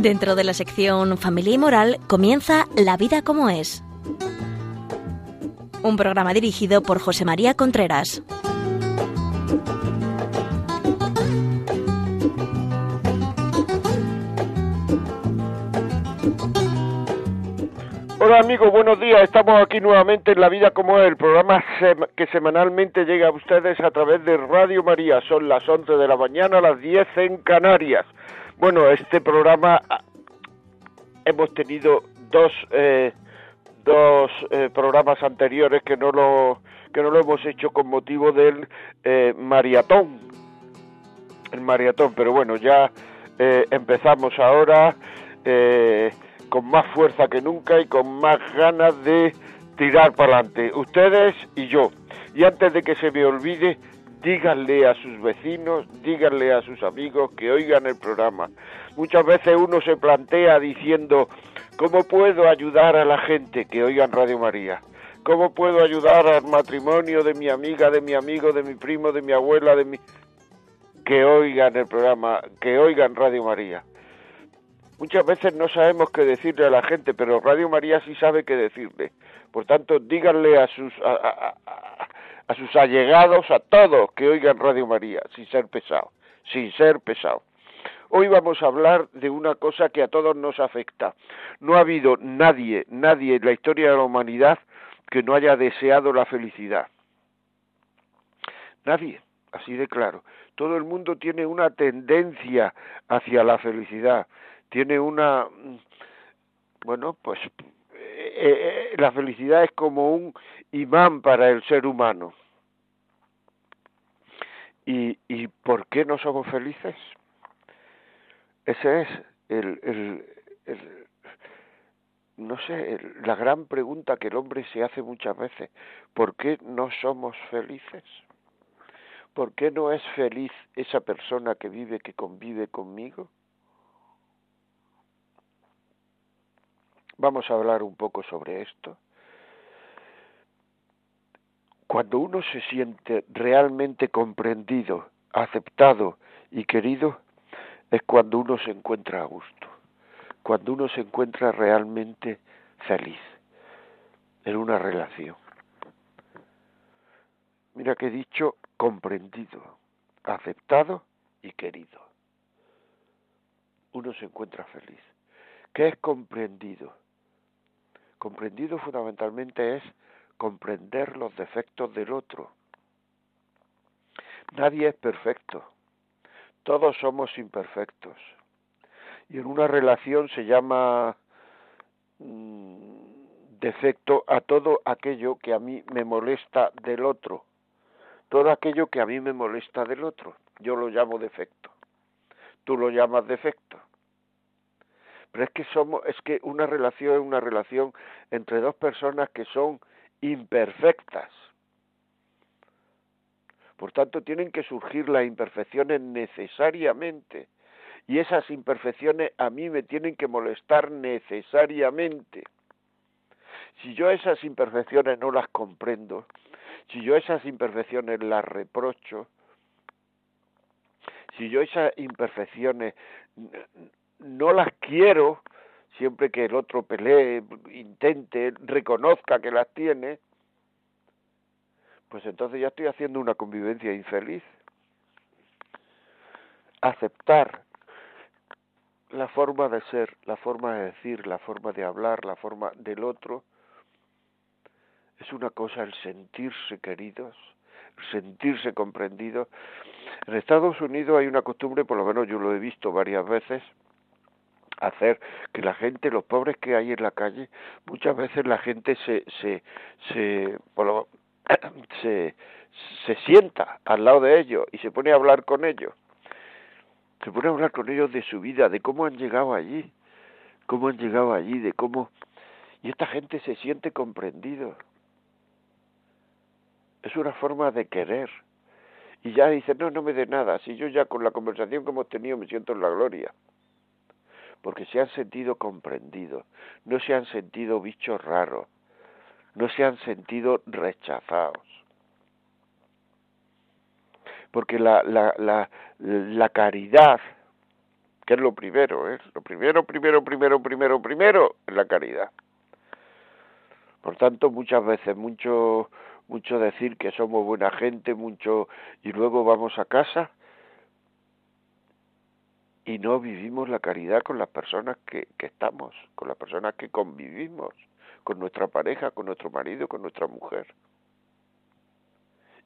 Dentro de la sección Familia y Moral comienza La vida como es. Un programa dirigido por José María Contreras. Hola amigos, buenos días. Estamos aquí nuevamente en La Vida como es, el programa que semanalmente llega a ustedes a través de Radio María. Son las 11 de la mañana, las 10 en Canarias. Bueno, este programa ah, hemos tenido dos eh, dos eh, programas anteriores que no lo que no lo hemos hecho con motivo del eh, maratón, el maratón. Pero bueno, ya eh, empezamos ahora. Eh, con más fuerza que nunca y con más ganas de tirar para adelante, ustedes y yo. Y antes de que se me olvide, díganle a sus vecinos, díganle a sus amigos que oigan el programa. Muchas veces uno se plantea diciendo, ¿cómo puedo ayudar a la gente que oigan Radio María? ¿Cómo puedo ayudar al matrimonio de mi amiga, de mi amigo, de mi primo, de mi abuela, de mi... que oigan el programa, que oigan Radio María? Muchas veces no sabemos qué decirle a la gente, pero Radio María sí sabe qué decirle. Por tanto, díganle a sus sus allegados, a todos, que oigan Radio María, sin ser pesado, sin ser pesado. Hoy vamos a hablar de una cosa que a todos nos afecta. No ha habido nadie, nadie en la historia de la humanidad que no haya deseado la felicidad. Nadie, así de claro. Todo el mundo tiene una tendencia hacia la felicidad tiene una bueno pues eh, eh, la felicidad es como un imán para el ser humano y, y por qué no somos felices ese es el, el, el no sé, la gran pregunta que el hombre se hace muchas veces, ¿por qué no somos felices? ¿Por qué no es feliz esa persona que vive, que convive conmigo? Vamos a hablar un poco sobre esto. Cuando uno se siente realmente comprendido, aceptado y querido, es cuando uno se encuentra a gusto, cuando uno se encuentra realmente feliz en una relación. Mira que he dicho comprendido, aceptado y querido. Uno se encuentra feliz. ¿Qué es comprendido? Comprendido fundamentalmente es comprender los defectos del otro. Nadie es perfecto, todos somos imperfectos. Y en una relación se llama mm, defecto a todo aquello que a mí me molesta del otro. Todo aquello que a mí me molesta del otro, yo lo llamo defecto. Tú lo llamas defecto. Pero es que somos, es que una relación es una relación entre dos personas que son imperfectas. Por tanto, tienen que surgir las imperfecciones necesariamente. Y esas imperfecciones a mí me tienen que molestar necesariamente. Si yo esas imperfecciones no las comprendo, si yo esas imperfecciones las reprocho, si yo esas imperfecciones no las quiero, siempre que el otro pelee, intente, reconozca que las tiene, pues entonces ya estoy haciendo una convivencia infeliz. Aceptar la forma de ser, la forma de decir, la forma de hablar, la forma del otro, es una cosa el sentirse queridos, sentirse comprendidos. En Estados Unidos hay una costumbre, por lo menos yo lo he visto varias veces, hacer que la gente, los pobres que hay en la calle, muchas veces la gente se se se, se, se sienta al lado de ellos y se pone a hablar con ellos. Se pone a hablar con ellos de su vida, de cómo han llegado allí, cómo han llegado allí, de cómo y esta gente se siente comprendido. Es una forma de querer. Y ya dice, no, no me dé nada, si yo ya con la conversación que hemos tenido me siento en la gloria porque se han sentido comprendidos, no se han sentido bichos raros, no se han sentido rechazados. Porque la, la, la, la caridad que es lo primero, ¿eh? Lo primero, primero, primero, primero, primero es la caridad. Por tanto, muchas veces, mucho, mucho decir que somos buena gente, mucho, y luego vamos a casa y no vivimos la caridad con las personas que, que estamos, con las personas que convivimos, con nuestra pareja, con nuestro marido, con nuestra mujer.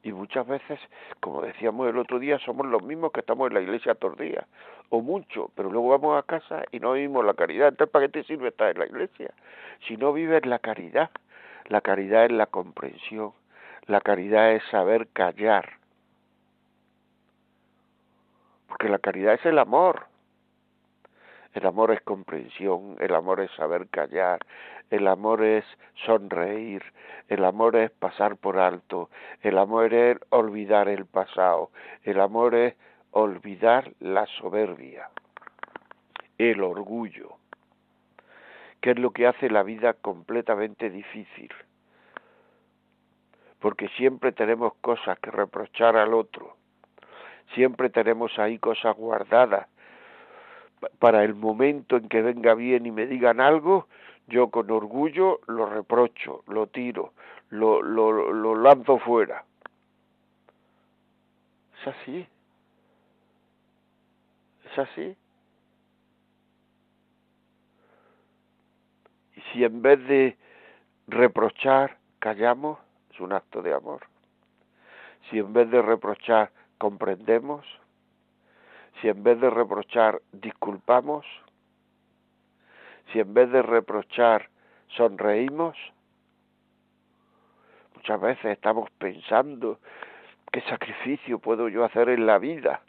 Y muchas veces, como decíamos el otro día, somos los mismos que estamos en la iglesia todos días, o mucho, pero luego vamos a casa y no vivimos la caridad. Entonces, ¿para qué te sirve estar en la iglesia? Si no vives la caridad, la caridad es la comprensión, la caridad es saber callar, porque la caridad es el amor. El amor es comprensión, el amor es saber callar, el amor es sonreír, el amor es pasar por alto, el amor es olvidar el pasado, el amor es olvidar la soberbia, el orgullo, que es lo que hace la vida completamente difícil. Porque siempre tenemos cosas que reprochar al otro, siempre tenemos ahí cosas guardadas para el momento en que venga bien y me digan algo, yo con orgullo lo reprocho, lo tiro, lo, lo, lo lanzo fuera. Es así. Es así. Y si en vez de reprochar callamos, es un acto de amor. Si en vez de reprochar comprendemos, si en vez de reprochar disculpamos, si en vez de reprochar sonreímos, muchas veces estamos pensando qué sacrificio puedo yo hacer en la vida,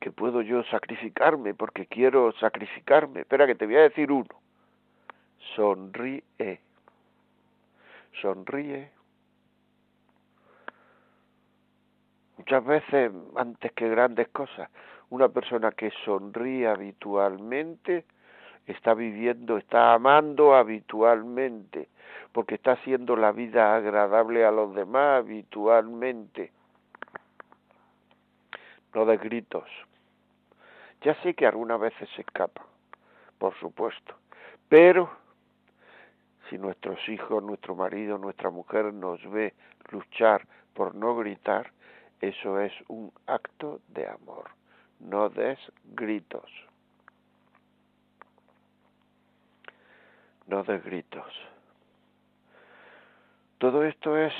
que puedo yo sacrificarme porque quiero sacrificarme. Espera que te voy a decir uno. Sonríe. Sonríe. Muchas veces, antes que grandes cosas, una persona que sonríe habitualmente está viviendo, está amando habitualmente, porque está haciendo la vida agradable a los demás habitualmente. No de gritos. Ya sé que algunas veces se escapa, por supuesto, pero si nuestros hijos, nuestro marido, nuestra mujer nos ve luchar por no gritar, eso es un acto de amor. No des gritos. No des gritos. Todo esto es,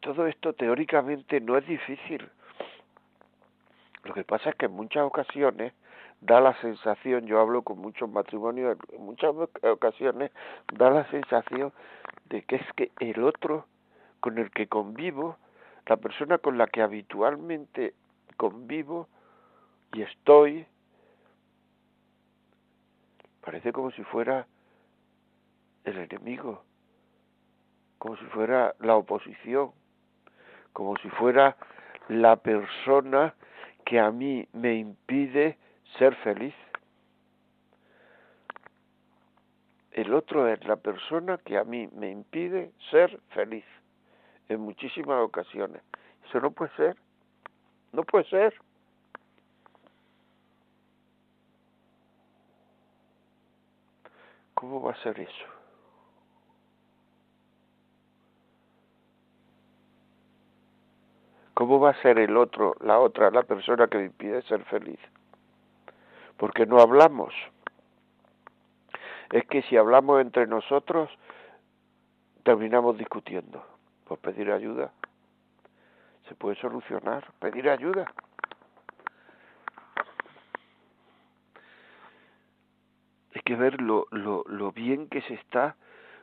todo esto teóricamente no es difícil. Lo que pasa es que en muchas ocasiones da la sensación, yo hablo con muchos matrimonios, en muchas ocasiones da la sensación de que es que el otro con el que convivo la persona con la que habitualmente convivo y estoy, parece como si fuera el enemigo, como si fuera la oposición, como si fuera la persona que a mí me impide ser feliz. El otro es la persona que a mí me impide ser feliz en muchísimas ocasiones. Eso no puede ser. No puede ser. ¿Cómo va a ser eso? ¿Cómo va a ser el otro, la otra, la persona que me impide ser feliz? Porque no hablamos. Es que si hablamos entre nosotros, terminamos discutiendo. Pues pedir ayuda. Se puede solucionar. Pedir ayuda. Hay que ver lo, lo, lo bien que se está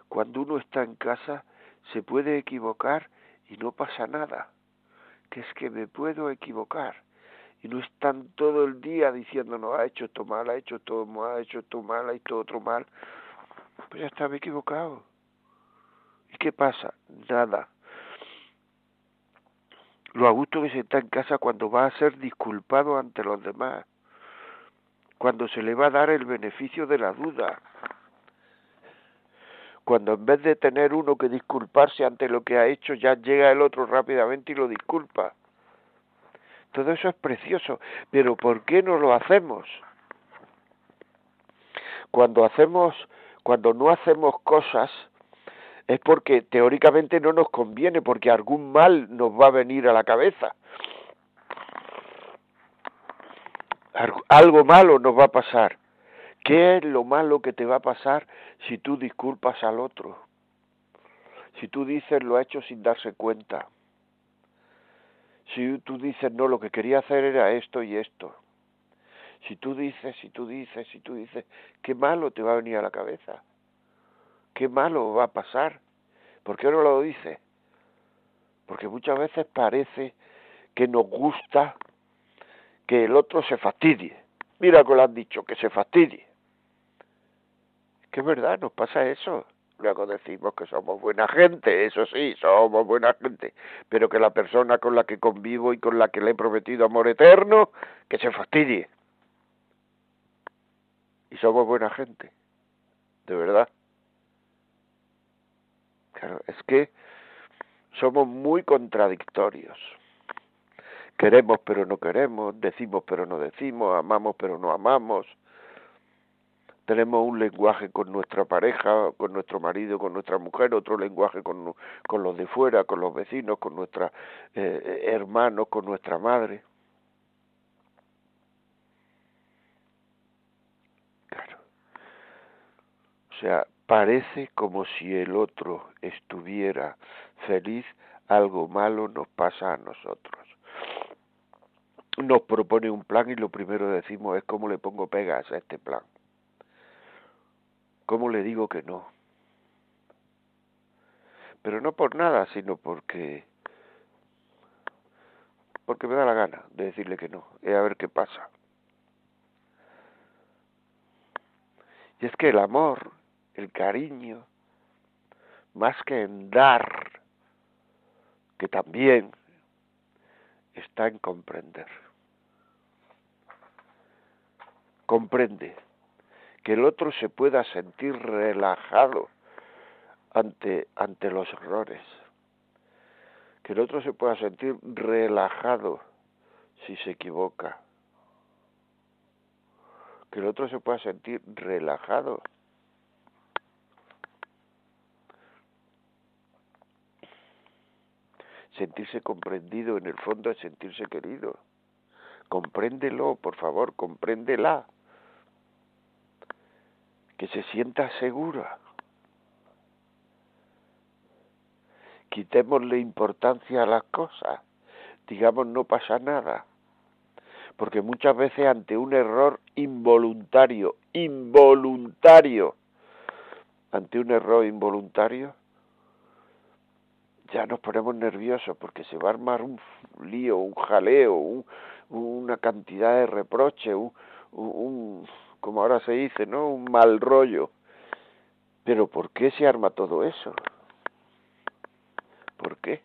cuando uno está en casa, se puede equivocar y no pasa nada. Que es que me puedo equivocar y no están todo el día diciendo no ha hecho esto mal, ha hecho esto mal, ha hecho esto mal, ha hecho otro mal. Pues ya está, me he equivocado. ¿Y qué pasa? Nada. Lo a gusto que se está en casa cuando va a ser disculpado ante los demás, cuando se le va a dar el beneficio de la duda, cuando en vez de tener uno que disculparse ante lo que ha hecho, ya llega el otro rápidamente y lo disculpa. Todo eso es precioso, pero ¿por qué no lo hacemos? Cuando hacemos, cuando no hacemos cosas, es porque teóricamente no nos conviene, porque algún mal nos va a venir a la cabeza. Algo malo nos va a pasar. ¿Qué es lo malo que te va a pasar si tú disculpas al otro? Si tú dices lo ha hecho sin darse cuenta. Si tú dices no, lo que quería hacer era esto y esto. Si tú dices, si tú dices, si tú dices, qué malo te va a venir a la cabeza. Qué malo va a pasar. ¿Por qué no lo dices? Porque muchas veces parece que nos gusta que el otro se fastidie. Mira que lo han dicho, que se fastidie. Que es verdad, nos pasa eso. Luego decimos que somos buena gente, eso sí, somos buena gente, pero que la persona con la que convivo y con la que le he prometido amor eterno, que se fastidie. Y somos buena gente, de verdad. Claro, es que somos muy contradictorios. Queremos pero no queremos, decimos pero no decimos, amamos pero no amamos, tenemos un lenguaje con nuestra pareja, con nuestro marido, con nuestra mujer, otro lenguaje con, con los de fuera, con los vecinos, con nuestros eh, hermanos, con nuestra madre. Claro. O sea, parece como si el otro estuviera feliz, algo malo nos pasa a nosotros. Nos propone un plan y lo primero decimos es cómo le pongo pegas a este plan. ¿Cómo le digo que no? Pero no por nada, sino porque porque me da la gana de decirle que no, y a ver qué pasa. Y es que el amor, el cariño, más que en dar, que también está en comprender. Comprende que el otro se pueda sentir relajado ante, ante los errores, que el otro se pueda sentir relajado si se equivoca, que el otro se pueda sentir relajado. Sentirse comprendido en el fondo es sentirse querido. Compréndelo, por favor, compréndela que se sienta segura. Quitémosle importancia a las cosas, digamos no pasa nada, porque muchas veces ante un error involuntario, involuntario, ante un error involuntario, ya nos ponemos nerviosos porque se va a armar un lío, un jaleo, una cantidad de reproches, un como ahora se dice, ¿no? Un mal rollo. Pero ¿por qué se arma todo eso? ¿Por qué?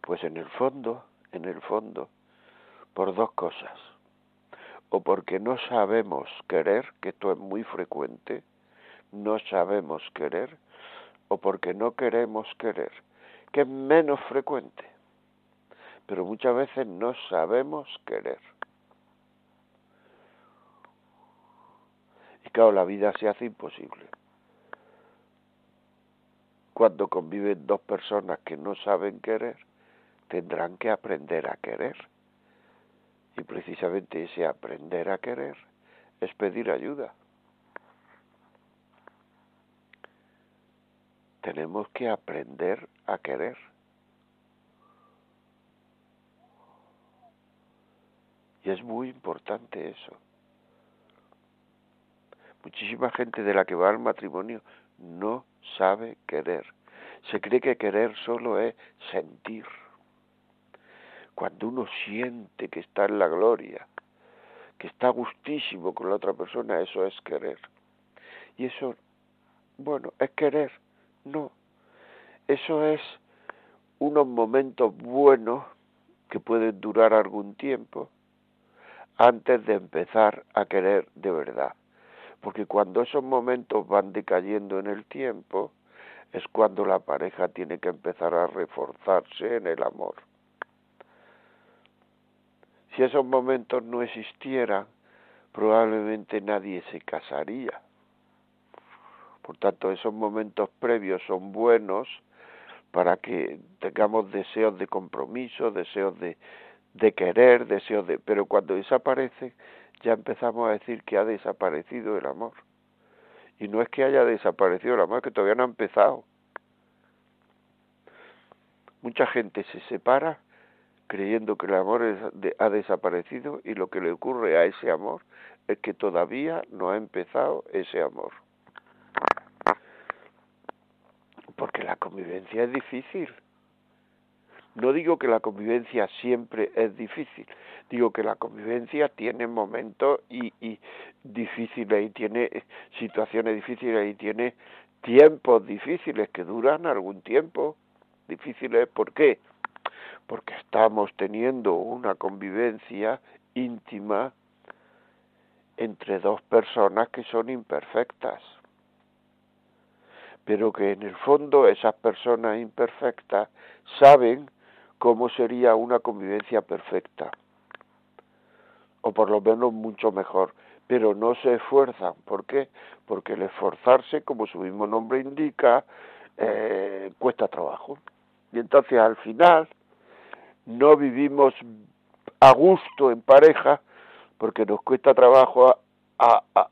Pues en el fondo, en el fondo, por dos cosas. O porque no sabemos querer, que esto es muy frecuente, no sabemos querer, o porque no queremos querer, que es menos frecuente. Pero muchas veces no sabemos querer. claro, la vida se hace imposible. Cuando conviven dos personas que no saben querer, tendrán que aprender a querer. Y precisamente ese aprender a querer es pedir ayuda. Tenemos que aprender a querer. Y es muy importante eso. Muchísima gente de la que va al matrimonio no sabe querer. Se cree que querer solo es sentir. Cuando uno siente que está en la gloria, que está gustísimo con la otra persona, eso es querer. Y eso, bueno, es querer. No. Eso es unos momentos buenos que pueden durar algún tiempo antes de empezar a querer de verdad porque cuando esos momentos van decayendo en el tiempo, es cuando la pareja tiene que empezar a reforzarse en el amor. Si esos momentos no existieran, probablemente nadie se casaría. Por tanto, esos momentos previos son buenos para que tengamos deseos de compromiso, deseos de, de querer, deseos de... Pero cuando desaparece, ya empezamos a decir que ha desaparecido el amor. Y no es que haya desaparecido el amor, es que todavía no ha empezado. Mucha gente se separa creyendo que el amor ha desaparecido y lo que le ocurre a ese amor es que todavía no ha empezado ese amor. Porque la convivencia es difícil. No digo que la convivencia siempre es difícil, digo que la convivencia tiene momentos y, y difíciles y tiene situaciones difíciles y tiene tiempos difíciles que duran algún tiempo difíciles. ¿Por qué? Porque estamos teniendo una convivencia íntima entre dos personas que son imperfectas, pero que en el fondo esas personas imperfectas saben cómo sería una convivencia perfecta, o por lo menos mucho mejor, pero no se esfuerzan. ¿Por qué? Porque el esforzarse, como su mismo nombre indica, eh, cuesta trabajo. Y entonces al final no vivimos a gusto en pareja porque nos cuesta trabajo a,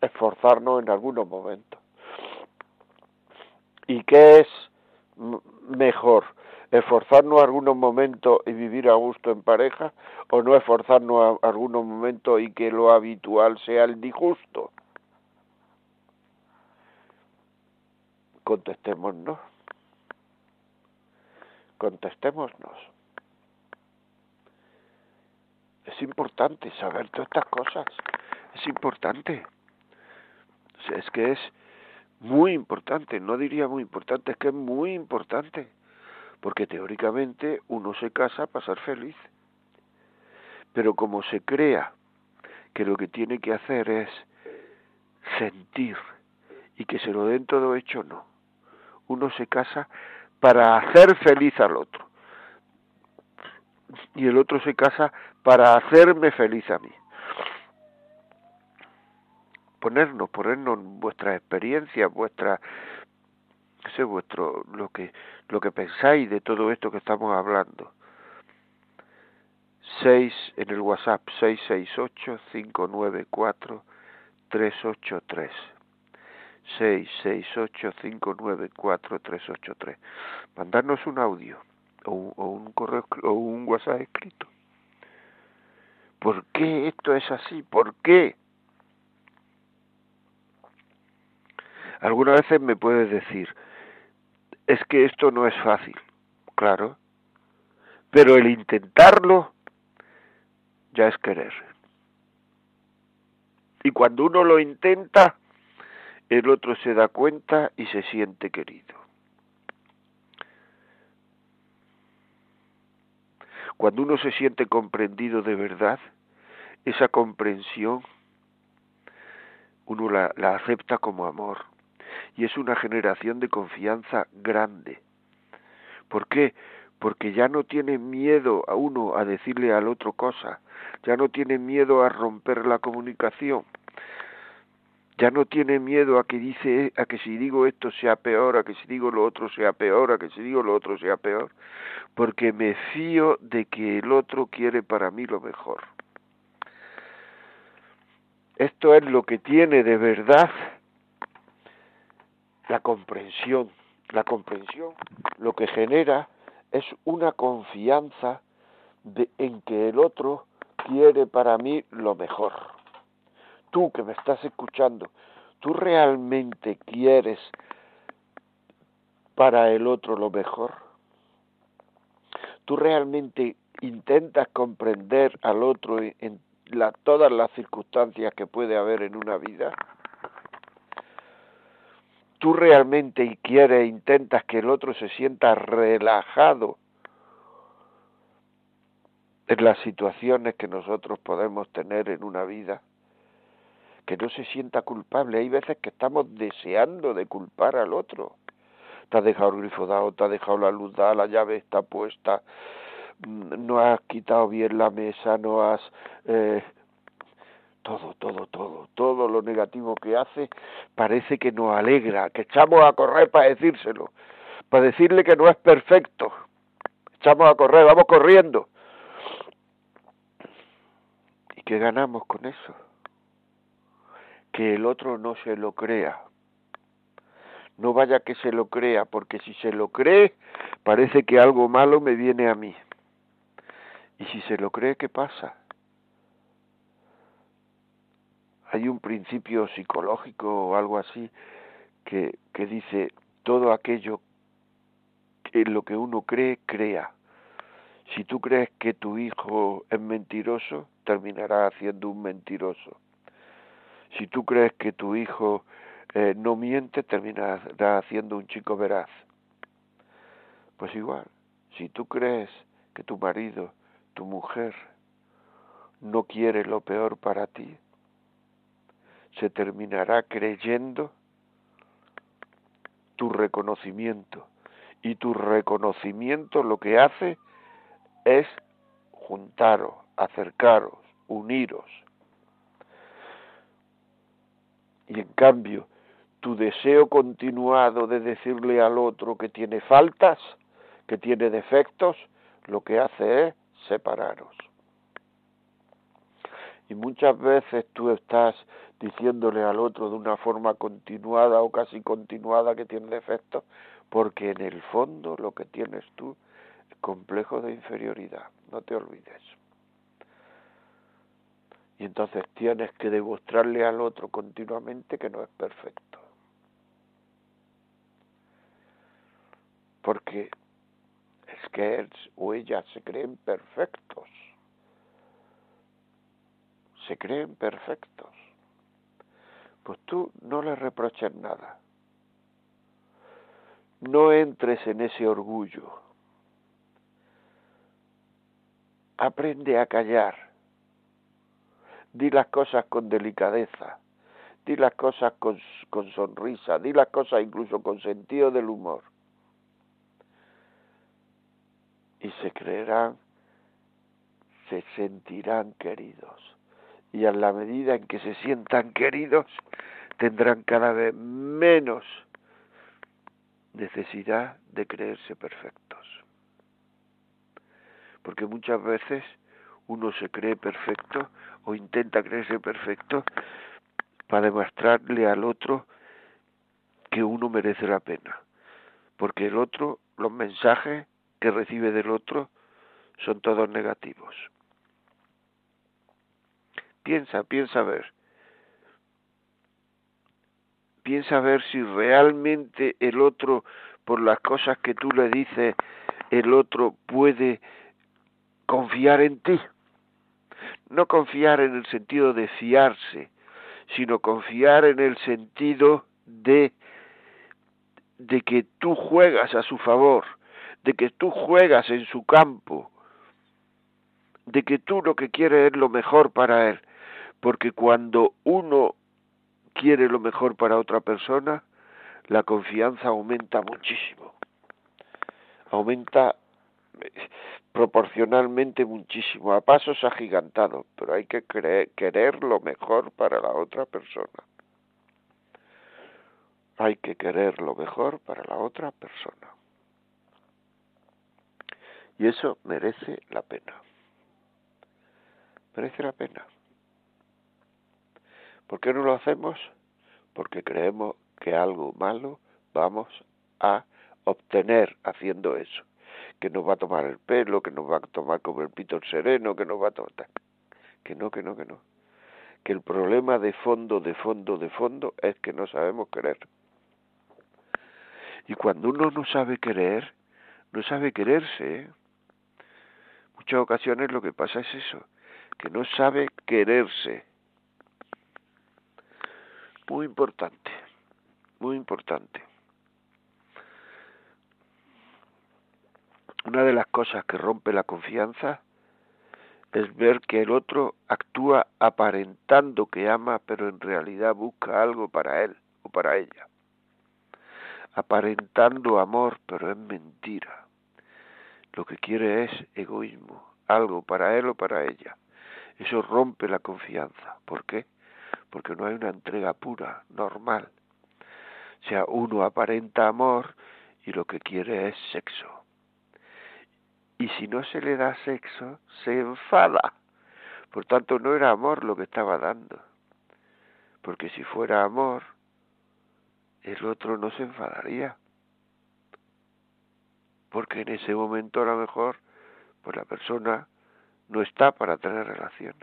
esforzarnos en algunos momentos. ¿Y qué es mejor? ¿Esforzarnos algunos momentos y vivir a gusto en pareja o no esforzarnos a algunos momentos y que lo habitual sea el disgusto? Contestémonos contestémonos. Es importante saber todas estas cosas. Es importante. Es que es muy importante. No diría muy importante, es que es muy importante. Porque teóricamente uno se casa para ser feliz. Pero como se crea que lo que tiene que hacer es sentir y que se lo den todo hecho, no. Uno se casa para hacer feliz al otro. Y el otro se casa para hacerme feliz a mí. Ponernos, ponernos vuestras experiencias, vuestra sé vuestro lo que lo que pensáis de todo esto que estamos hablando. 6 en el WhatsApp 668 594 383 668-594-383. Mandarnos un audio o o un correo o un WhatsApp escrito. ¿Por qué esto es así? ¿Por qué? Algunas veces me puedes decir, es que esto no es fácil, claro, pero el intentarlo ya es querer. Y cuando uno lo intenta, el otro se da cuenta y se siente querido. Cuando uno se siente comprendido de verdad, esa comprensión uno la, la, acepta como amor y es una generación de confianza grande. ¿Por qué? Porque ya no tiene miedo a uno a decirle al otro cosa, ya no tiene miedo a romper la comunicación, ya no tiene miedo a que dice a que si digo esto sea peor, a que si digo lo otro sea peor, a que si digo lo otro sea peor, porque me fío de que el otro quiere para mí lo mejor. Esto es lo que tiene de verdad la comprensión. La comprensión lo que genera es una confianza de, en que el otro quiere para mí lo mejor tú que me estás escuchando, tú realmente quieres para el otro lo mejor. Tú realmente intentas comprender al otro en todas las circunstancias que puede haber en una vida. Tú realmente quieres, intentas que el otro se sienta relajado en las situaciones que nosotros podemos tener en una vida que no se sienta culpable. Hay veces que estamos deseando de culpar al otro. Te has dejado el grifo dado, te has dejado la luz dada, la llave está puesta, mm, no has quitado bien la mesa, no has... Eh, todo, todo, todo, todo lo negativo que hace parece que nos alegra, que echamos a correr para decírselo, para decirle que no es perfecto. Echamos a correr, vamos corriendo. ¿Y qué ganamos con eso? Que el otro no se lo crea. No vaya que se lo crea, porque si se lo cree, parece que algo malo me viene a mí. Y si se lo cree, ¿qué pasa? Hay un principio psicológico o algo así que, que dice todo aquello en lo que uno cree, crea. Si tú crees que tu hijo es mentiroso, terminará siendo un mentiroso. Si tú crees que tu hijo eh, no miente, terminará siendo un chico veraz. Pues igual, si tú crees que tu marido, tu mujer, no quiere lo peor para ti, se terminará creyendo tu reconocimiento. Y tu reconocimiento lo que hace es juntaros, acercaros, uniros. Y en cambio, tu deseo continuado de decirle al otro que tiene faltas, que tiene defectos, lo que hace es separaros. Y muchas veces tú estás diciéndole al otro de una forma continuada o casi continuada que tiene defectos, porque en el fondo lo que tienes tú es complejo de inferioridad, no te olvides. Y entonces tienes que demostrarle al otro continuamente que no es perfecto. porque es que él o ella se creen perfectos, se creen perfectos. Pues tú no le reproches nada, no entres en ese orgullo, aprende a callar, di las cosas con delicadeza, di las cosas con, con sonrisa, di las cosas incluso con sentido del humor. Y se creerán, se sentirán queridos. Y a la medida en que se sientan queridos, tendrán cada vez menos necesidad de creerse perfectos. Porque muchas veces uno se cree perfecto o intenta creerse perfecto para demostrarle al otro que uno merece la pena. Porque el otro, los mensajes que recibe del otro son todos negativos. Piensa, piensa a ver. Piensa a ver si realmente el otro, por las cosas que tú le dices, el otro puede confiar en ti. No confiar en el sentido de fiarse, sino confiar en el sentido de, de que tú juegas a su favor, de que tú juegas en su campo, de que tú lo que quieres es lo mejor para él, porque cuando uno quiere lo mejor para otra persona, la confianza aumenta muchísimo, aumenta eh, proporcionalmente muchísimo, a pasos agigantados, pero hay que querer lo mejor para la otra persona. Hay que querer lo mejor para la otra persona. Y eso merece la pena. Merece la pena. ¿Por qué no lo hacemos? Porque creemos que algo malo vamos a obtener haciendo eso. Que nos va a tomar el pelo, que nos va a tomar como el pito sereno, que nos va a tomar... Que no, que no, que no. Que el problema de fondo, de fondo, de fondo es que no sabemos querer. Y cuando uno no sabe querer, no sabe quererse, ¿eh? muchas ocasiones lo que pasa es eso, que no sabe quererse. Muy importante, muy importante. Una de las cosas que rompe la confianza es ver que el otro actúa aparentando que ama, pero en realidad busca algo para él o para ella. Aparentando amor, pero es mentira lo que quiere es egoísmo, algo para él o para ella. Eso rompe la confianza. ¿Por qué? Porque no hay una entrega pura, normal. O sea, uno aparenta amor y lo que quiere es sexo. Y si no se le da sexo, se enfada. Por tanto, no era amor lo que estaba dando. Porque si fuera amor, el otro no se enfadaría. Porque en ese momento a lo mejor, pues la persona no está para tener relación.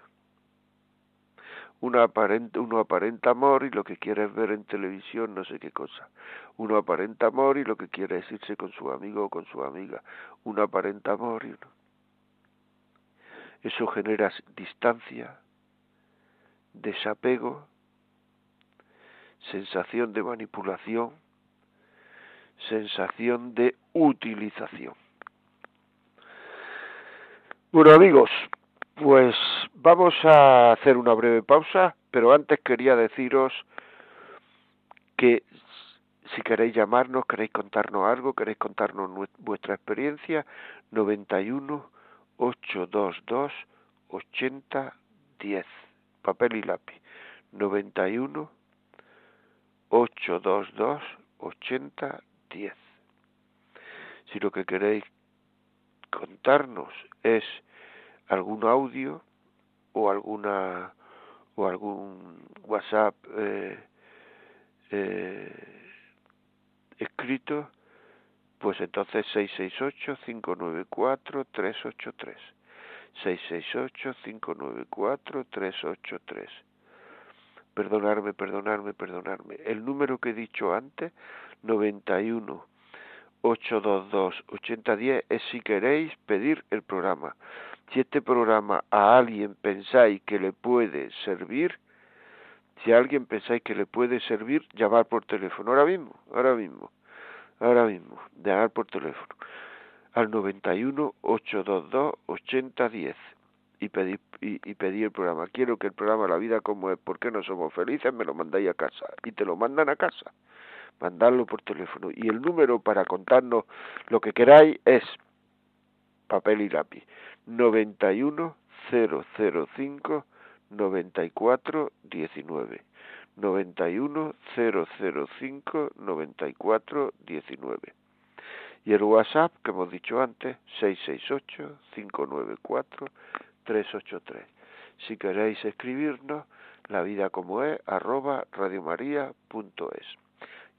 Uno aparenta, uno aparenta amor y lo que quiere es ver en televisión no sé qué cosa. Uno aparenta amor y lo que quiere es irse con su amigo o con su amiga. Uno aparenta amor y uno. Eso genera distancia, desapego, sensación de manipulación, sensación de utilización. Bueno amigos, pues vamos a hacer una breve pausa, pero antes quería deciros que si queréis llamarnos, queréis contarnos algo, queréis contarnos vuestra experiencia, 91 822 80 10, papel y lápiz, 91 822 80 10. Si lo que queréis contarnos es algún audio o alguna o algún WhatsApp eh, eh, escrito, pues entonces 668-594-383. 668-594-383. Perdonarme, perdonarme, perdonarme. El número que he dicho antes, 91 822 8010, es si queréis pedir el programa. Si este programa a alguien pensáis que le puede servir, si a alguien pensáis que le puede servir, llamar por teléfono. Ahora mismo, ahora mismo, ahora mismo, llamar por teléfono al 91 822 8010 y pedir y, y pedir el programa. Quiero que el programa La vida como es, ¿por qué no somos felices? Me lo mandáis a casa y te lo mandan a casa. Mandarlo por teléfono y el número para contarnos lo que queráis es papel y lápiz 91 005 94 19 91 005 94 19 y el WhatsApp que hemos dicho antes 668 594 383 si queréis escribirnos la vida como es arroba radiomaria.es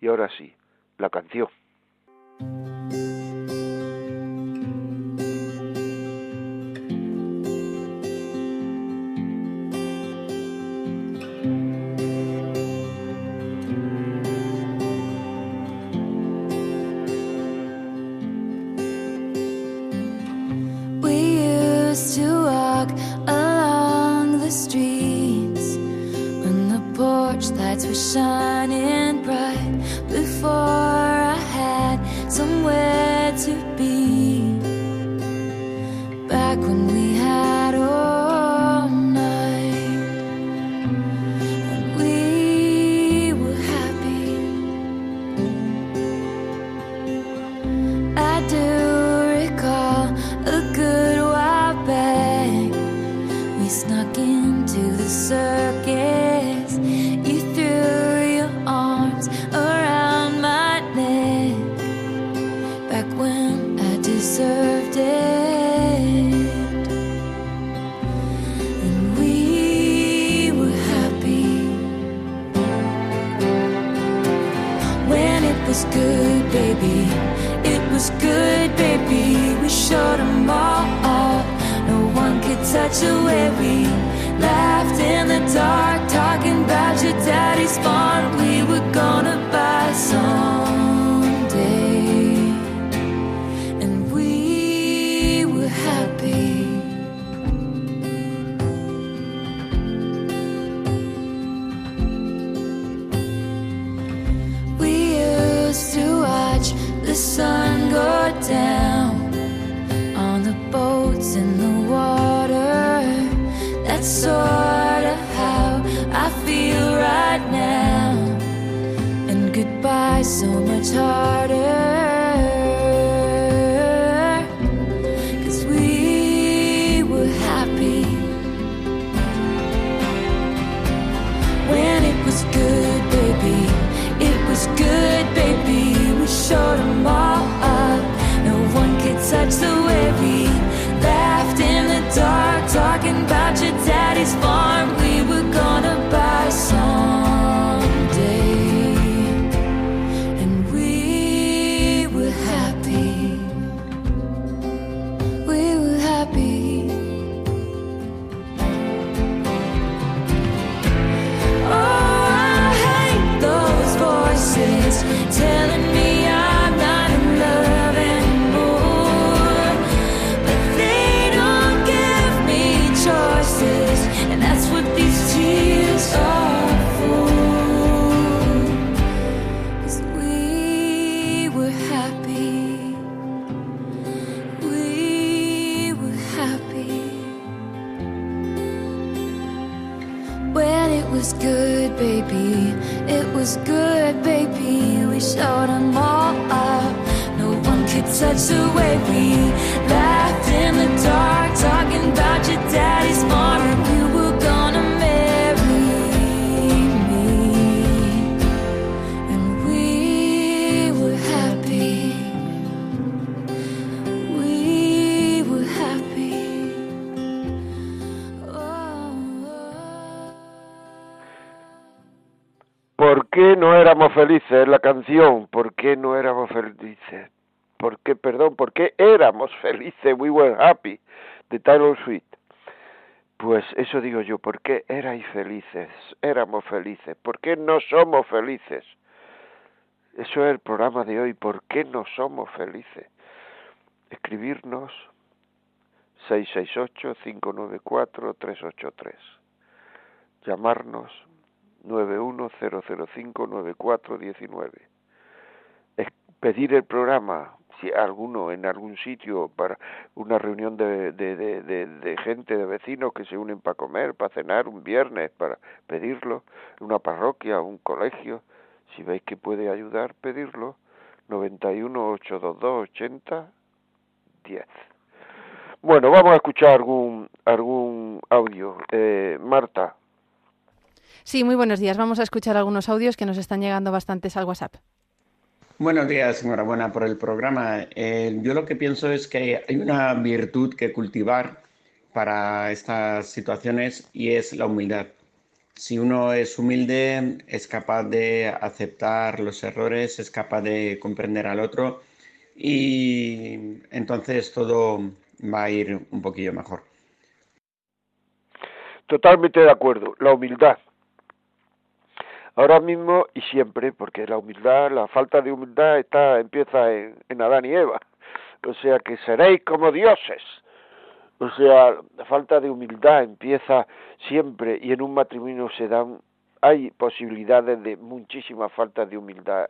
y ahora sí la canción was good, baby. It was good, baby. We showed them all. No one could touch you where we laughed in the dark, talking about your daddy's farm. We were gonna buy some. down on the boats in the water. That's sort of how I feel right now. And goodbye so much harder. Touch the way we laughed in the dark, talking about your daddy's farm. You were gonna marry me, and we were happy. We were happy. Oh. ¿Por qué no éramos felices? La canción, ¿por qué no éramos felices? ¿Por qué, perdón, por qué éramos felices? We were happy, de Taylor Swift. Pues eso digo yo, ¿por qué erais felices? Éramos felices. ¿Por qué no somos felices? Eso es el programa de hoy, ¿por qué no somos felices? Escribirnos 668-594-383. Llamarnos 910059419. Es pedir el programa, si alguno en algún sitio para una reunión de, de, de, de, gente, de vecinos que se unen para comer, para cenar un viernes, para pedirlo, una parroquia, un colegio, si veis que puede ayudar, pedirlo, 91 822 80 10. Bueno, vamos a escuchar algún algún audio. Eh, Marta. Sí, muy buenos días. Vamos a escuchar algunos audios que nos están llegando bastantes al WhatsApp. Buenos días, enhorabuena por el programa. Eh, yo lo que pienso es que hay una virtud que cultivar para estas situaciones y es la humildad. Si uno es humilde, es capaz de aceptar los errores, es capaz de comprender al otro y entonces todo va a ir un poquillo mejor. Totalmente de acuerdo. La humildad. Ahora mismo y siempre, porque la humildad, la falta de humildad está empieza en, en Adán y Eva. O sea que seréis como dioses. O sea, la falta de humildad empieza siempre y en un matrimonio se dan hay posibilidades de muchísima falta de humildad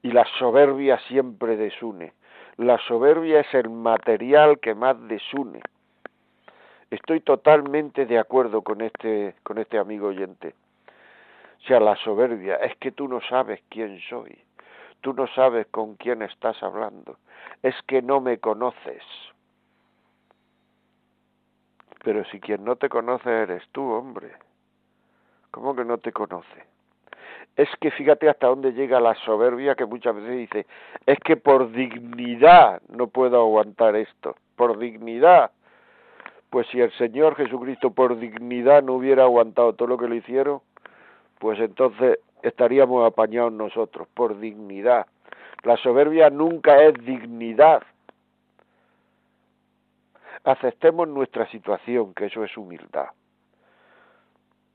y la soberbia siempre desune. La soberbia es el material que más desune. Estoy totalmente de acuerdo con este con este amigo oyente. Sea, la soberbia es que tú no sabes quién soy. Tú no sabes con quién estás hablando. Es que no me conoces. Pero si quien no te conoce eres tú, hombre. ¿Cómo que no te conoce? Es que fíjate hasta dónde llega la soberbia que muchas veces dice, es que por dignidad no puedo aguantar esto, por dignidad. Pues si el Señor Jesucristo por dignidad no hubiera aguantado todo lo que le hicieron, pues entonces estaríamos apañados nosotros, por dignidad. La soberbia nunca es dignidad. Aceptemos nuestra situación, que eso es humildad.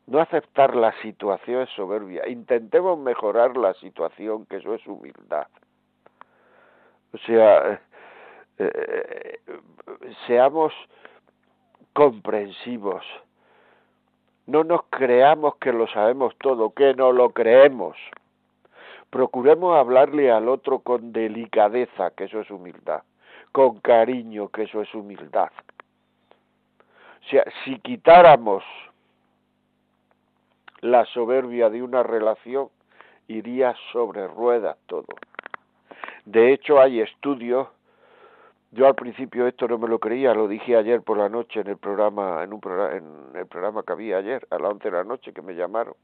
No aceptar la situación es soberbia. Intentemos mejorar la situación, que eso es humildad. O sea, eh, eh, seamos comprensivos. No nos creamos que lo sabemos todo, que no lo creemos. Procuremos hablarle al otro con delicadeza, que eso es humildad, con cariño, que eso es humildad. O sea, si quitáramos la soberbia de una relación, iría sobre ruedas todo. De hecho, hay estudios, yo al principio esto no me lo creía, lo dije ayer por la noche en el programa, en un programa, en el programa que había ayer, a las 11 de la noche que me llamaron.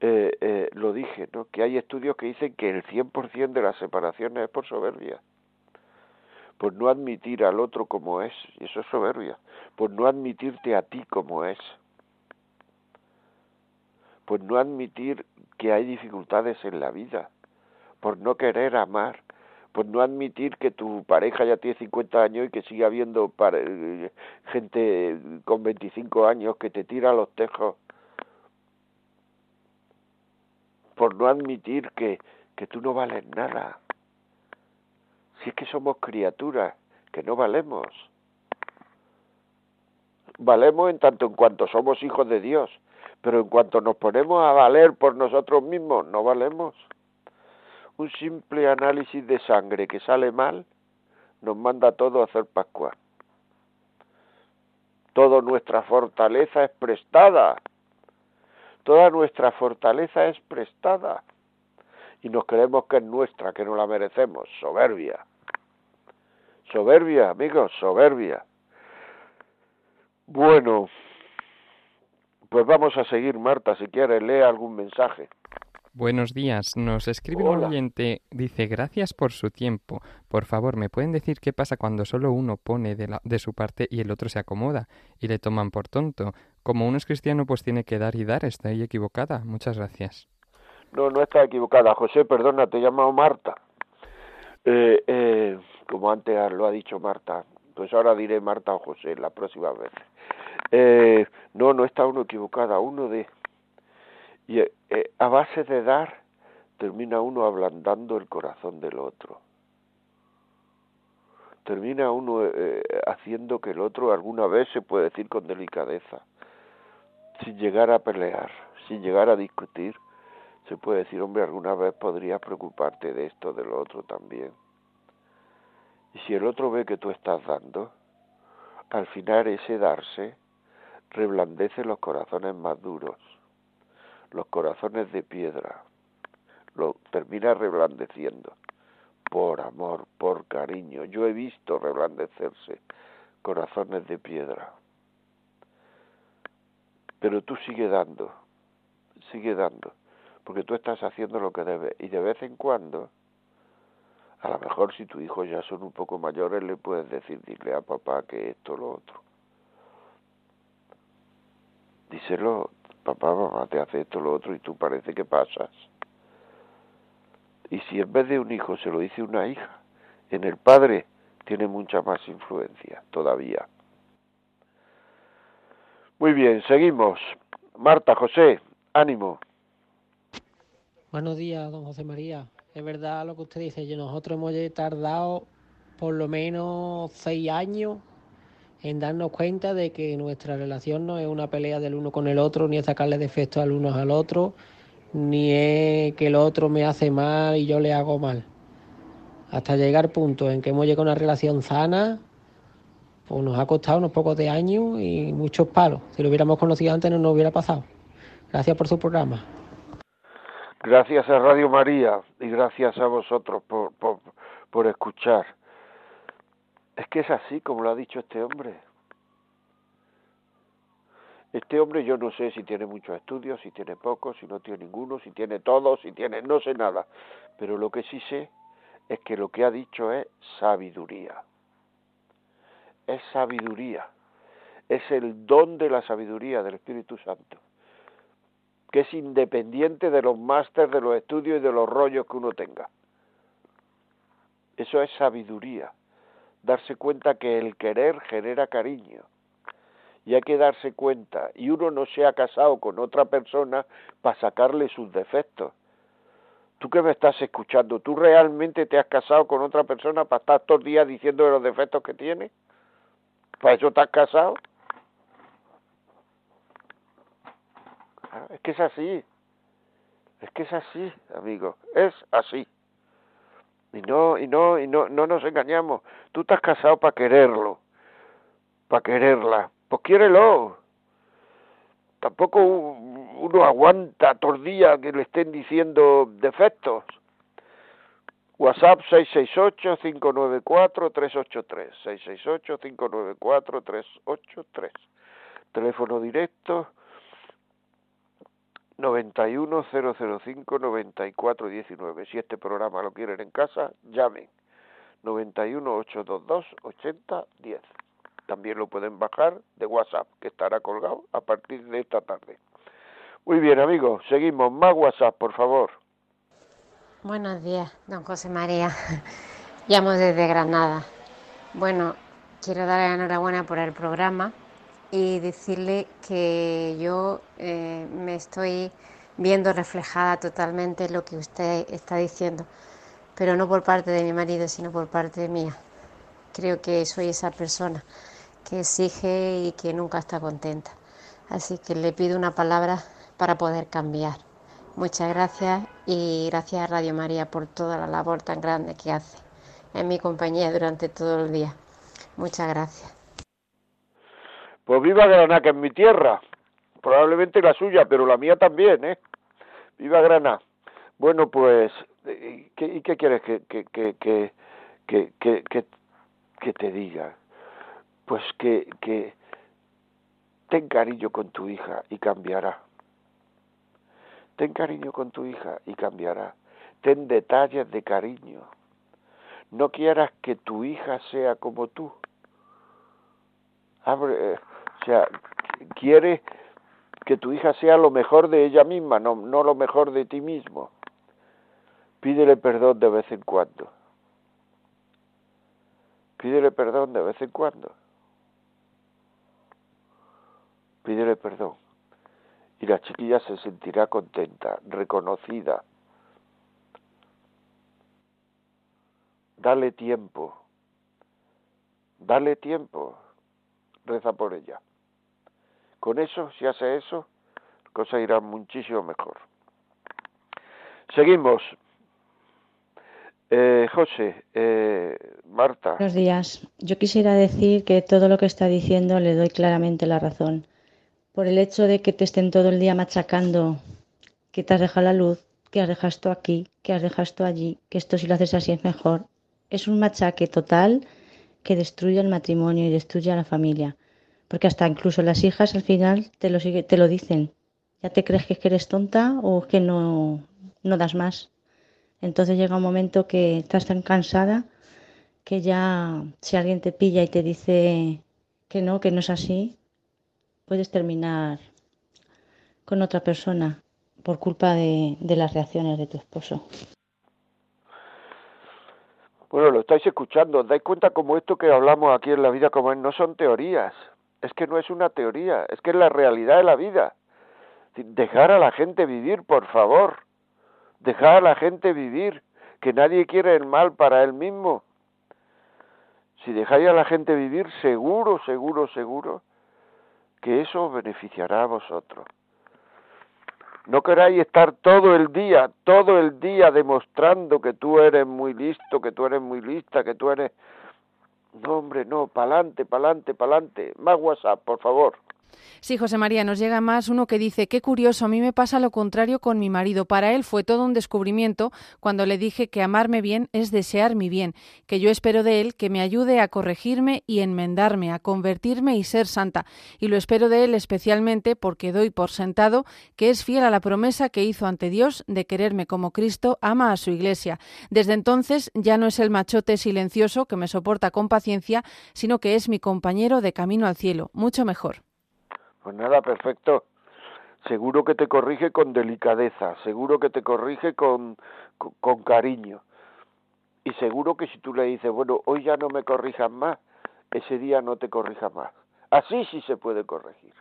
Eh, eh, lo dije, ¿no? Que hay estudios que dicen que el 100% de las separaciones es por soberbia. Por no admitir al otro como es, y eso es soberbia. Por no admitirte a ti como es por no admitir que hay dificultades en la vida, por no querer amar, por no admitir que tu pareja ya tiene 50 años y que sigue habiendo gente con 25 años que te tira los tejos, por no admitir que, que tú no vales nada. Si es que somos criaturas, que no valemos. Valemos en tanto en cuanto somos hijos de Dios, pero en cuanto nos ponemos a valer por nosotros mismos, no valemos. Un simple análisis de sangre que sale mal nos manda a a hacer Pascua. Toda nuestra fortaleza es prestada. Toda nuestra fortaleza es prestada y nos creemos que es nuestra, que no la merecemos. Soberbia. Soberbia, amigos, soberbia. Bueno, pues vamos a seguir, Marta, si quieres, lee algún mensaje. Buenos días, nos escribe un oyente, dice, gracias por su tiempo. Por favor, ¿me pueden decir qué pasa cuando solo uno pone de, la, de su parte y el otro se acomoda y le toman por tonto? Como uno es cristiano, pues tiene que dar y dar. Estoy equivocada. Muchas gracias. No, no está equivocada. José, perdona, te he llamado Marta. Eh, eh, como antes lo ha dicho Marta, pues ahora diré Marta o José la próxima vez. Eh, no, no está uno equivocada. Uno de y eh, eh, a base de dar, termina uno ablandando el corazón del otro. Termina uno eh, haciendo que el otro alguna vez se puede decir con delicadeza, sin llegar a pelear, sin llegar a discutir, se puede decir, hombre, alguna vez podrías preocuparte de esto, de lo otro también. Y si el otro ve que tú estás dando, al final ese darse reblandece los corazones más duros los corazones de piedra, lo termina reblandeciendo por amor, por cariño. Yo he visto reblandecerse corazones de piedra. Pero tú sigue dando, sigue dando, porque tú estás haciendo lo que debes. Y de vez en cuando, a lo mejor si tus hijos ya son un poco mayores, le puedes decir, dile a papá que esto, lo otro. Díselo, papá, mamá te hace esto, lo otro, y tú parece que pasas. Y si en vez de un hijo se lo dice una hija, en el padre tiene mucha más influencia todavía. Muy bien, seguimos. Marta, José, ánimo. Buenos días, don José María. Es verdad lo que usted dice. Nosotros hemos tardado por lo menos seis años en darnos cuenta de que nuestra relación no es una pelea del uno con el otro, ni es sacarle defectos al uno al otro, ni es que el otro me hace mal y yo le hago mal. Hasta llegar al punto en que hemos llegado a una relación sana, pues nos ha costado unos pocos de años y muchos palos. Si lo hubiéramos conocido antes no nos hubiera pasado. Gracias por su programa. Gracias a Radio María y gracias a vosotros por, por, por escuchar. Es que es así como lo ha dicho este hombre. Este hombre yo no sé si tiene muchos estudios, si tiene pocos, si no tiene ninguno, si tiene todos, si tiene no sé nada. Pero lo que sí sé es que lo que ha dicho es sabiduría. Es sabiduría. Es el don de la sabiduría del Espíritu Santo. Que es independiente de los másteres, de los estudios y de los rollos que uno tenga. Eso es sabiduría darse cuenta que el querer genera cariño. Y hay que darse cuenta, y uno no se ha casado con otra persona para sacarle sus defectos. Tú que me estás escuchando, ¿tú realmente te has casado con otra persona para estar todos los días diciendo los defectos que tiene? ¿Para eso has casado? Ah, es que es así. Es que es así, amigo. Es así. Y no, y no, y no, no nos engañamos. Tú estás casado para quererlo, para quererla. Pues quiérelo. Tampoco uno aguanta todos días que le estén diciendo defectos. WhatsApp 668-594-383. 668-594-383. Teléfono directo 910059419. Si este programa lo quieren en casa, llamen 918228010. También lo pueden bajar de WhatsApp, que estará colgado a partir de esta tarde. Muy bien, amigos, seguimos. Más WhatsApp, por favor. Buenos días, don José María. Llamo desde Granada. Bueno, quiero darle la enhorabuena por el programa y decirle que yo eh, me estoy viendo reflejada totalmente en lo que usted está diciendo, pero no por parte de mi marido, sino por parte mía. Creo que soy esa persona que exige y que nunca está contenta. Así que le pido una palabra para poder cambiar. Muchas gracias y gracias a Radio María por toda la labor tan grande que hace en mi compañía durante todo el día. Muchas gracias. Pues viva Granada, que es mi tierra. Probablemente la suya, pero la mía también, ¿eh? Viva Granada. Bueno, pues, ¿y qué, y qué quieres que, que, que, que, que, que, que te diga? Pues que, que ten cariño con tu hija y cambiará. Ten cariño con tu hija y cambiará. Ten detalles de cariño. No quieras que tu hija sea como tú. Abre, o sea, quiere que tu hija sea lo mejor de ella misma, no, no lo mejor de ti mismo. Pídele perdón de vez en cuando. Pídele perdón de vez en cuando. Pídele perdón y la chiquilla se sentirá contenta, reconocida. Dale tiempo, dale tiempo, reza por ella. Con eso, si hace eso, la cosa irá muchísimo mejor. Seguimos. Eh, José, eh, Marta. Buenos días. Yo quisiera decir que todo lo que está diciendo le doy claramente la razón por el hecho de que te estén todo el día machacando, que te has dejado la luz, que has dejado aquí, que has dejado allí, que esto si lo haces así es mejor. Es un machaque total que destruye el matrimonio y destruye a la familia. Porque hasta incluso las hijas al final te lo, te lo dicen. ¿Ya te crees que eres tonta o que no, no das más? Entonces llega un momento que estás tan cansada que ya si alguien te pilla y te dice que no, que no es así, puedes terminar con otra persona por culpa de, las reacciones de tu esposo. Bueno, lo estáis escuchando. ¿Dais cuenta como esto que hablamos aquí en la vida como no son teorías? Es que no es una teoría, es que es la realidad de la vida. Dejar a la gente vivir, por favor. Dejar a la gente vivir, que nadie quiere el mal para él mismo. Si dejáis a la gente vivir, seguro, seguro, seguro, que eso os beneficiará a vosotros. No queráis estar todo el día, todo el día demostrando que tú eres muy listo, que tú eres muy lista, que tú eres... No, hombre, no, pa'lante, pa'lante, pa'lante. Más WhatsApp, por favor. Sí, José María, nos llega más uno que dice, qué curioso, a mí me pasa lo contrario con mi marido. Para él fue todo un descubrimiento cuando le dije que amarme bien es desear mi bien, que yo espero de él que me ayude a corregirme y enmendarme, a convertirme y ser santa. Y lo espero de él especialmente porque doy por sentado que es fiel a la promesa que hizo ante Dios de quererme como Cristo ama a su iglesia. Desde entonces ya no es el machote silencioso que me soporta con paciencia, sino que es mi compañero de camino al cielo, mucho mejor. Pues nada, perfecto. Seguro que te corrige con delicadeza, seguro que te corrige con, con, cariño. Y seguro que si tú le dices, bueno, hoy ya no me corrijas más, ese día no te corrija más. Así sí se puede corregir.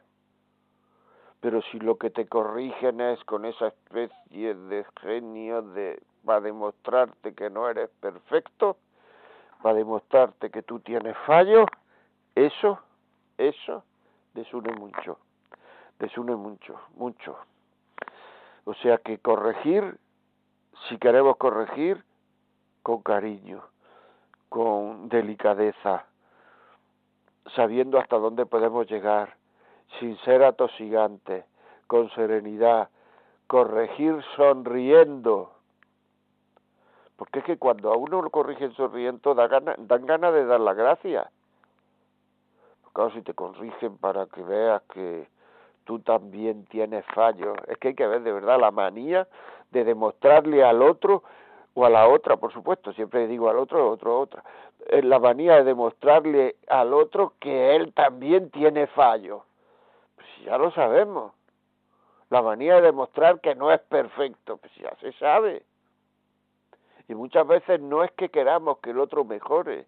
Pero si lo que te corrigen es con esa especie de genio de va a demostrarte que no eres perfecto, va a demostrarte que tú tienes fallos, eso, eso desune mucho, desune mucho, mucho. O sea que corregir, si queremos corregir, con cariño, con delicadeza, sabiendo hasta dónde podemos llegar, sin ser atosigantes, con serenidad, corregir sonriendo. Porque es que cuando a uno lo corrigen sonriendo da dan ganas de dar las gracias si te corrigen para que veas que tú también tienes fallos, es que hay que ver de verdad la manía de demostrarle al otro o a la otra, por supuesto, siempre digo al otro, otro, otra, es la manía de demostrarle al otro que él también tiene fallos. Pues ya lo sabemos. La manía de demostrar que no es perfecto, pues ya se sabe. Y muchas veces no es que queramos que el otro mejore,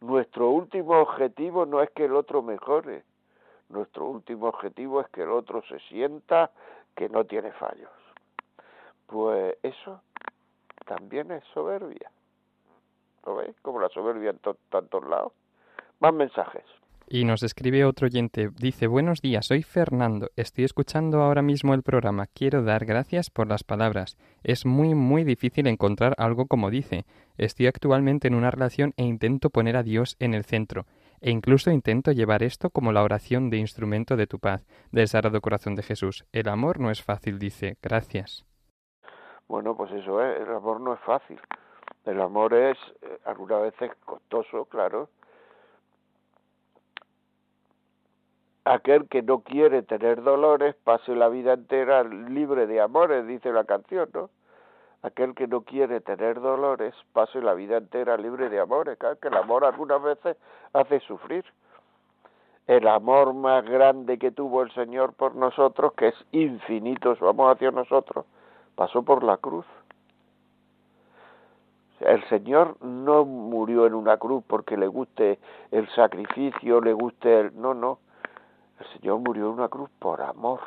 nuestro último objetivo no es que el otro mejore, nuestro último objetivo es que el otro se sienta que no tiene fallos. Pues eso también es soberbia. ¿Lo veis? Como la soberbia en tantos lados. Más mensajes. Y nos escribe otro oyente, dice, buenos días, soy Fernando, estoy escuchando ahora mismo el programa, quiero dar gracias por las palabras. Es muy, muy difícil encontrar algo como dice. Estoy actualmente en una relación e intento poner a Dios en el centro. e incluso intento llevar esto como la oración de instrumento de tu paz, del Sagrado Corazón de Jesús. El amor no es fácil, dice. Gracias. Bueno, pues eso es, el amor no es fácil. El amor es eh, algunas veces costoso, claro. Aquel que no quiere tener dolores pase la vida entera libre de amores, dice la canción, ¿no? Aquel que no quiere tener dolores pase la vida entera libre de amores. Que el amor algunas veces hace sufrir. El amor más grande que tuvo el Señor por nosotros, que es infinito su amor hacia nosotros, pasó por la cruz. El Señor no murió en una cruz porque le guste el sacrificio, le guste el... No, no. El Señor murió en una cruz por amor.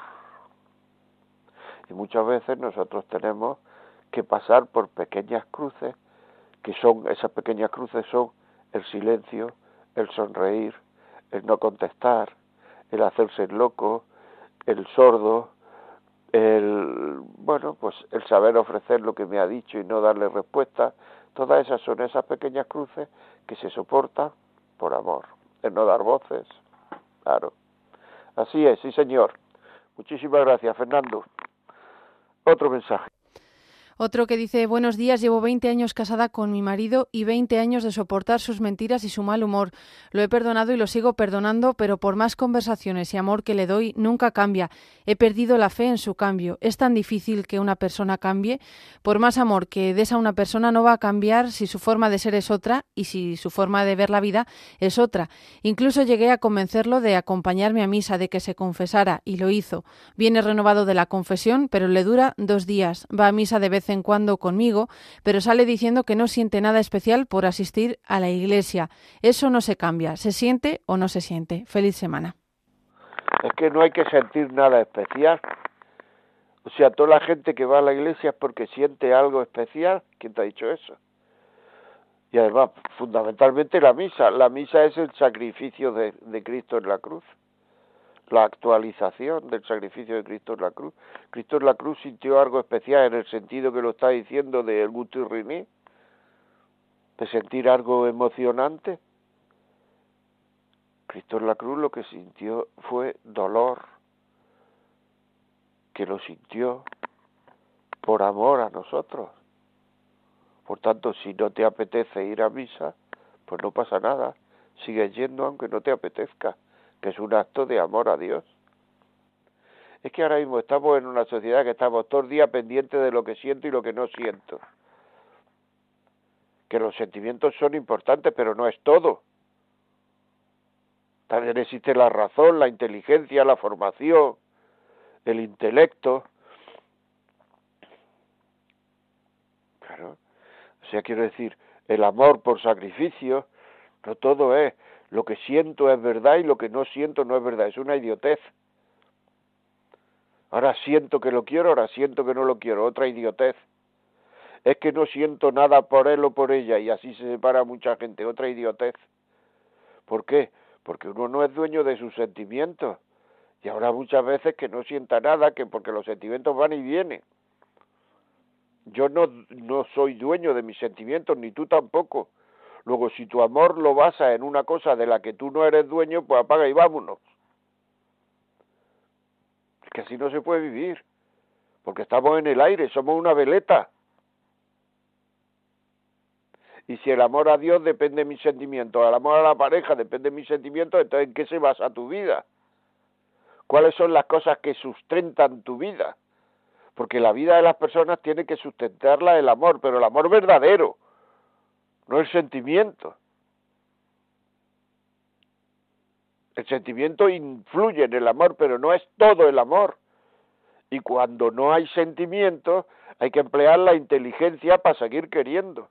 Y muchas veces nosotros tenemos que pasar por pequeñas cruces, que son, esas pequeñas cruces son el silencio, el sonreír, el no contestar, el hacerse loco, el sordo, el bueno pues el saber ofrecer lo que me ha dicho y no darle respuesta. Todas esas son esas pequeñas cruces que se soportan por amor. El no dar voces claro así es sí señor. Muchísimas gracias Fernando. Otro mensaje otro que dice, buenos días, llevo 20 años casada con mi marido y 20 años de soportar sus mentiras y su mal humor. Lo he perdonado y lo sigo perdonando, pero por más conversaciones y amor que le doy, nunca cambia. He perdido la fe en su cambio. Es tan difícil que una persona cambie. Por más amor que des a una persona, no va a cambiar si su forma de ser es otra y si su forma de ver la vida es otra. Incluso llegué a convencerlo de acompañarme a misa, de que se confesara, y lo hizo. Viene renovado de la confesión, pero le dura dos días. Va a misa de vez cuando conmigo, pero sale diciendo que no siente nada especial por asistir a la iglesia. Eso no se cambia, se siente o no se siente. Feliz semana. Es que no hay que sentir nada especial. O sea, toda la gente que va a la iglesia es porque siente algo especial. ¿Quién te ha dicho eso? Y además, fundamentalmente la misa. La misa es el sacrificio de, de Cristo en la cruz la actualización del sacrificio de Cristo en la cruz. Cristo en la cruz sintió algo especial en el sentido que lo está diciendo de el y de sentir algo emocionante. Cristo en la cruz lo que sintió fue dolor, que lo sintió por amor a nosotros. Por tanto, si no te apetece ir a misa, pues no pasa nada, sigue yendo aunque no te apetezca que es un acto de amor a Dios. Es que ahora mismo estamos en una sociedad que estamos todo el día pendientes de lo que siento y lo que no siento. Que los sentimientos son importantes, pero no es todo. También existe la razón, la inteligencia, la formación, el intelecto. Claro. O sea, quiero decir, el amor por sacrificio, no todo es lo que siento es verdad y lo que no siento no es verdad. Es una idiotez. Ahora siento que lo quiero, ahora siento que no lo quiero. Otra idiotez. Es que no siento nada por él o por ella y así se separa mucha gente. Otra idiotez. ¿Por qué? Porque uno no es dueño de sus sentimientos. Y habrá muchas veces que no sienta nada, que porque los sentimientos van y vienen. Yo no, no soy dueño de mis sentimientos, ni tú tampoco. Luego, si tu amor lo basa en una cosa de la que tú no eres dueño, pues apaga y vámonos. Es que así no se puede vivir, porque estamos en el aire, somos una veleta. Y si el amor a Dios depende de mis sentimientos, el amor a la pareja depende de mis sentimientos, entonces ¿en qué se basa tu vida? ¿Cuáles son las cosas que sustentan tu vida? Porque la vida de las personas tiene que sustentarla el amor, pero el amor verdadero, no el sentimiento. El sentimiento influye en el amor, pero no es todo el amor. Y cuando no hay sentimiento, hay que emplear la inteligencia para seguir queriendo,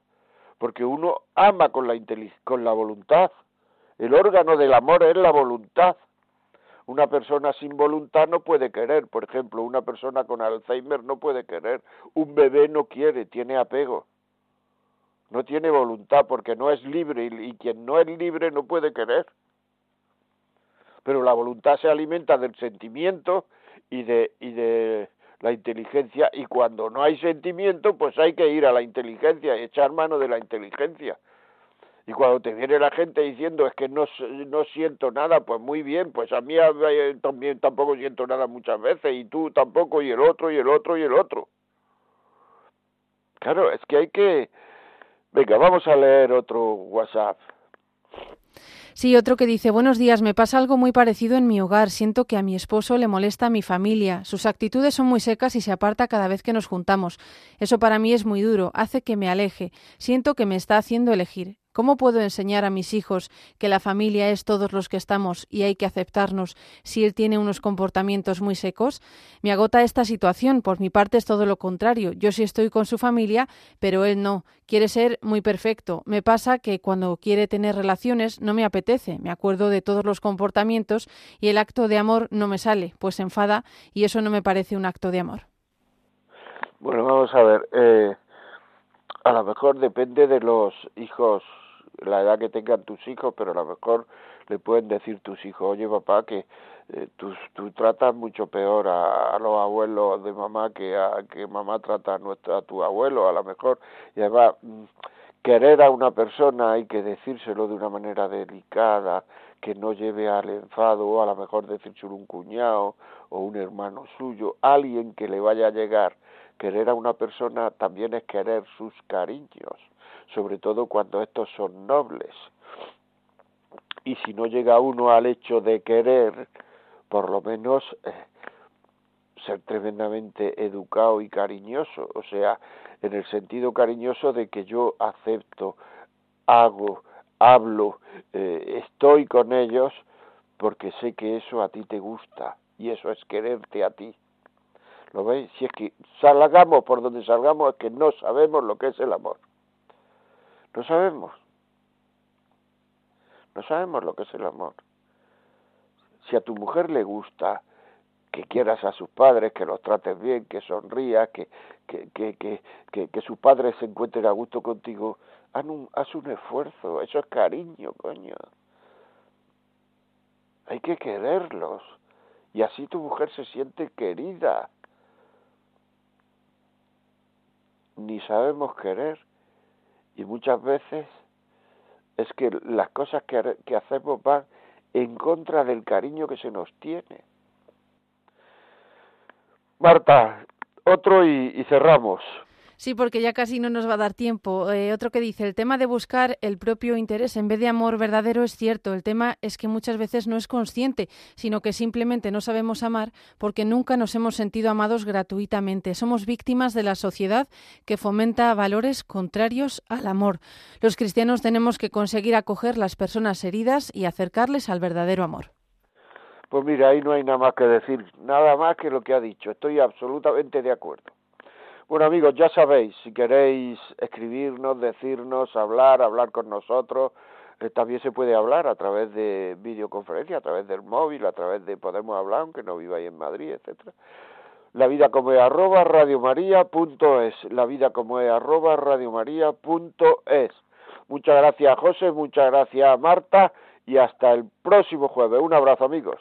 porque uno ama con la, con la voluntad. El órgano del amor es la voluntad. Una persona sin voluntad no puede querer, por ejemplo, una persona con Alzheimer no puede querer, un bebé no quiere, tiene apego no tiene voluntad porque no es libre y, quien no es libre no puede querer. Pero la voluntad se alimenta del sentimiento y de, y de la inteligencia y cuando no hay sentimiento pues hay que ir a la inteligencia y echar mano de la inteligencia. Y cuando te viene la gente diciendo es que no, no siento nada, pues muy bien, pues a mí también tampoco siento nada muchas veces, y tú tampoco, y el otro, y el otro, y el otro. Claro, es que hay que... Venga, vamos a leer otro WhatsApp. Sí, otro que dice, buenos días, me pasa algo muy parecido en mi hogar. Siento que a mi esposo le molesta a mi familia. Sus actitudes son muy secas y se aparta cada vez que nos juntamos. Eso para mí es muy duro, hace que me aleje. Siento que me está haciendo elegir. ¿Cómo puedo enseñar a mis hijos que la familia es todos los que estamos y hay que aceptarnos si él tiene unos comportamientos muy secos? Me agota esta situación, por mi parte es todo lo contrario. Yo sí estoy con su familia, pero él no. Quiere ser muy perfecto. Me pasa que cuando quiere tener relaciones no me apetece. Me acuerdo de todos los comportamientos y el acto de amor no me sale, pues se enfada y eso no me parece un acto de amor. Bueno, vamos a ver. Eh, a lo mejor depende de los hijos la edad que tengan tus hijos, pero a lo mejor le pueden decir tus hijos, oye papá, que eh, tú, tú, tratas mucho peor a, los abuelos de mamá que a que mamá trata a, nuestra, a tu abuelo, a lo mejor, y además mm, querer a una persona hay que decírselo de una manera delicada, que no lleve al enfado, o a lo mejor decírselo un cuñado o un hermano suyo, alguien que le vaya a llegar. Querer a una persona también es querer sus cariños sobre todo cuando estos son nobles. Y si no llega uno al hecho de querer, por lo menos eh, ser tremendamente educado y cariñoso, o sea, en el sentido cariñoso de que yo acepto, hago, hablo, eh, estoy con ellos porque sé que eso a ti te gusta y eso es quererte a ti. ¿Lo veis? Si es que salgamos por donde salgamos es que no sabemos lo que es el amor. No sabemos. No sabemos lo que es el amor. Si a tu mujer le gusta que quieras a sus padres, que los trates bien, que sonrías, que, que, que, que, sus padres se encuentren a gusto contigo, haz un, haz un esfuerzo, eso es cariño, coño. Hay que quererlos y así tu mujer se siente querida. Ni sabemos querer y muchas veces es que las cosas que, que hacemos van en contra del cariño que se nos tiene. Marta, otro y cerramos. Sí, porque ya casi no nos va a dar tiempo. Eh, otro que dice, el tema de buscar el propio interés en vez de amor verdadero es cierto. El tema es que muchas veces no es consciente, sino que simplemente no sabemos amar porque nunca nos hemos sentido amados gratuitamente. Somos víctimas de la sociedad que fomenta valores contrarios al amor. Los cristianos tenemos que conseguir acoger las personas heridas y acercarles al verdadero amor. Pues mira, ahí no hay nada más que decir, nada más que lo que ha dicho. Estoy absolutamente de acuerdo. Bueno amigos, ya sabéis, si queréis escribirnos, decirnos, hablar, hablar con nosotros, eh, también se puede hablar a través de videoconferencia, a través del móvil, a través de Podemos Hablar, aunque no viváis en Madrid, etcétera. La vida como es arroba la vida como es arroba. Muchas gracias José, muchas gracias Marta y hasta el próximo jueves. Un abrazo amigos.